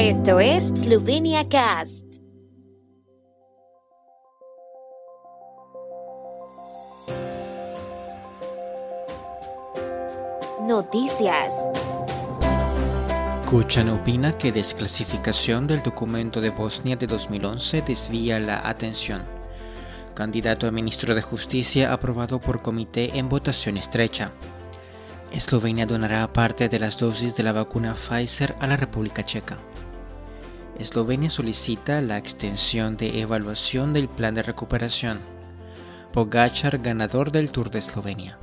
Esto es Slovenia Cast. Noticias. Kuchan opina que desclasificación del documento de Bosnia de 2011 desvía la atención. Candidato a ministro de Justicia aprobado por comité en votación estrecha. Eslovenia donará parte de las dosis de la vacuna Pfizer a la República Checa. Eslovenia solicita la extensión de evaluación del plan de recuperación. Pogachar ganador del Tour de Eslovenia.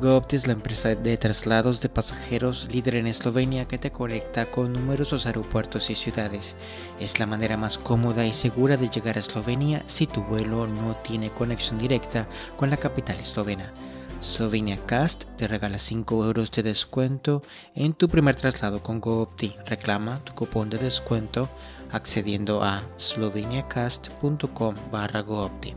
GoOpt es la empresa de traslados de pasajeros líder en Eslovenia que te conecta con numerosos aeropuertos y ciudades. Es la manera más cómoda y segura de llegar a Eslovenia si tu vuelo no tiene conexión directa con la capital eslovena. Slovenia Cast te regala 5 euros de descuento en tu primer traslado con GoOpti. Reclama tu cupón de descuento accediendo a sloveniacast.com barra GoOpti.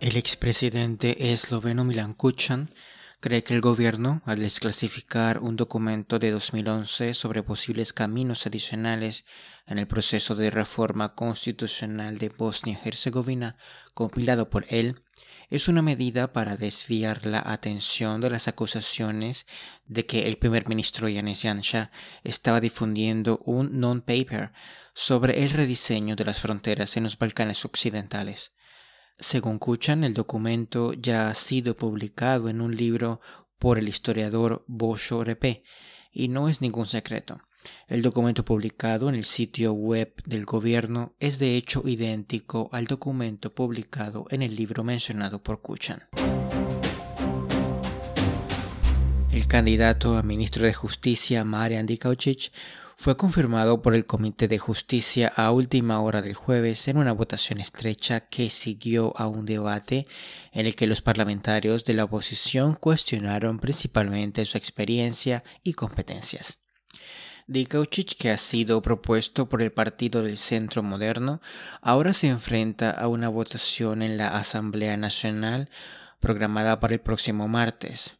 El expresidente esloveno Milan Kuchan cree que el gobierno, al desclasificar un documento de 2011 sobre posibles caminos adicionales en el proceso de reforma constitucional de Bosnia-Herzegovina, compilado por él, es una medida para desviar la atención de las acusaciones de que el primer ministro Yanis Janša estaba difundiendo un non-paper sobre el rediseño de las fronteras en los Balcanes occidentales. Según Kuchan, el documento ya ha sido publicado en un libro por el historiador Bosho Repe y no es ningún secreto. El documento publicado en el sitio web del gobierno es de hecho idéntico al documento publicado en el libro mencionado por Kuchan. El candidato a ministro de Justicia, Marian Dikaucic, fue confirmado por el Comité de Justicia a última hora del jueves en una votación estrecha que siguió a un debate en el que los parlamentarios de la oposición cuestionaron principalmente su experiencia y competencias. Dikaucic, que ha sido propuesto por el Partido del Centro Moderno, ahora se enfrenta a una votación en la Asamblea Nacional programada para el próximo martes.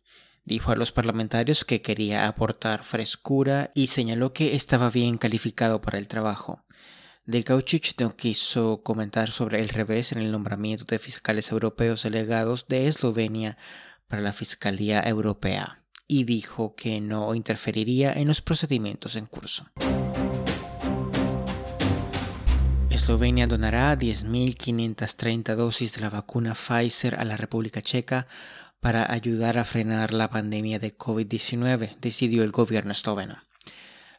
Dijo a los parlamentarios que quería aportar frescura y señaló que estaba bien calificado para el trabajo. Dikaucic no quiso comentar sobre el revés en el nombramiento de fiscales europeos delegados de Eslovenia para la Fiscalía Europea y dijo que no interferiría en los procedimientos en curso. Eslovenia donará 10.530 dosis de la vacuna Pfizer a la República Checa para ayudar a frenar la pandemia de COVID-19, decidió el gobierno esloveno.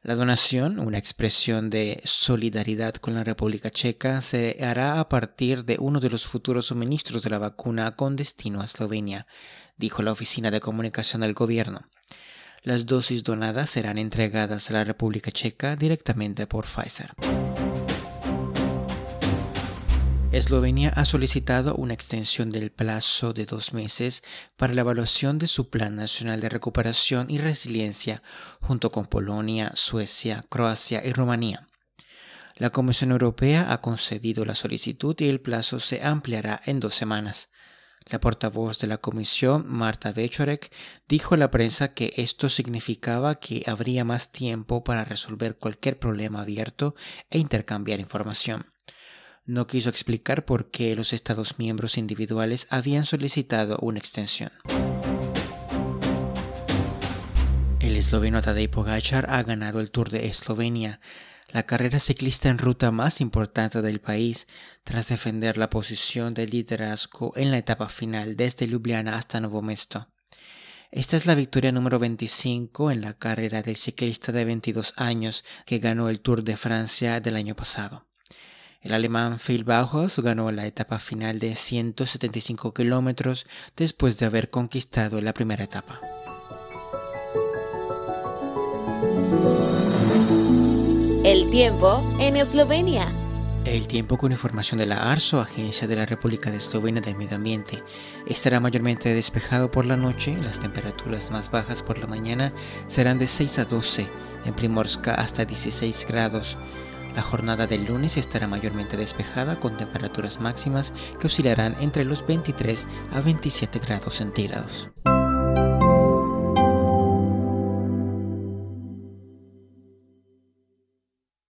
La donación, una expresión de solidaridad con la República Checa, se hará a partir de uno de los futuros suministros de la vacuna con destino a Eslovenia, dijo la Oficina de Comunicación del Gobierno. Las dosis donadas serán entregadas a la República Checa directamente por Pfizer. Eslovenia ha solicitado una extensión del plazo de dos meses para la evaluación de su Plan Nacional de Recuperación y Resiliencia junto con Polonia, Suecia, Croacia y Rumanía. La Comisión Europea ha concedido la solicitud y el plazo se ampliará en dos semanas. La portavoz de la Comisión, Marta Vechorek, dijo a la prensa que esto significaba que habría más tiempo para resolver cualquier problema abierto e intercambiar información no quiso explicar por qué los Estados miembros individuales habían solicitado una extensión. El esloveno Tadej Pogacar ha ganado el Tour de Eslovenia, la carrera ciclista en ruta más importante del país, tras defender la posición de liderazgo en la etapa final desde Ljubljana hasta Novo Mesto. Esta es la victoria número 25 en la carrera del ciclista de 22 años que ganó el Tour de Francia del año pasado. El alemán Phil Bauhaus ganó la etapa final de 175 kilómetros después de haber conquistado la primera etapa. El tiempo en Eslovenia. El tiempo con información de la ARSO, Agencia de la República de Eslovenia del Medio Ambiente, estará mayormente despejado por la noche. Las temperaturas más bajas por la mañana serán de 6 a 12, en Primorska hasta 16 grados. La jornada del lunes estará mayormente despejada con temperaturas máximas que oscilarán entre los 23 a 27 grados centígrados.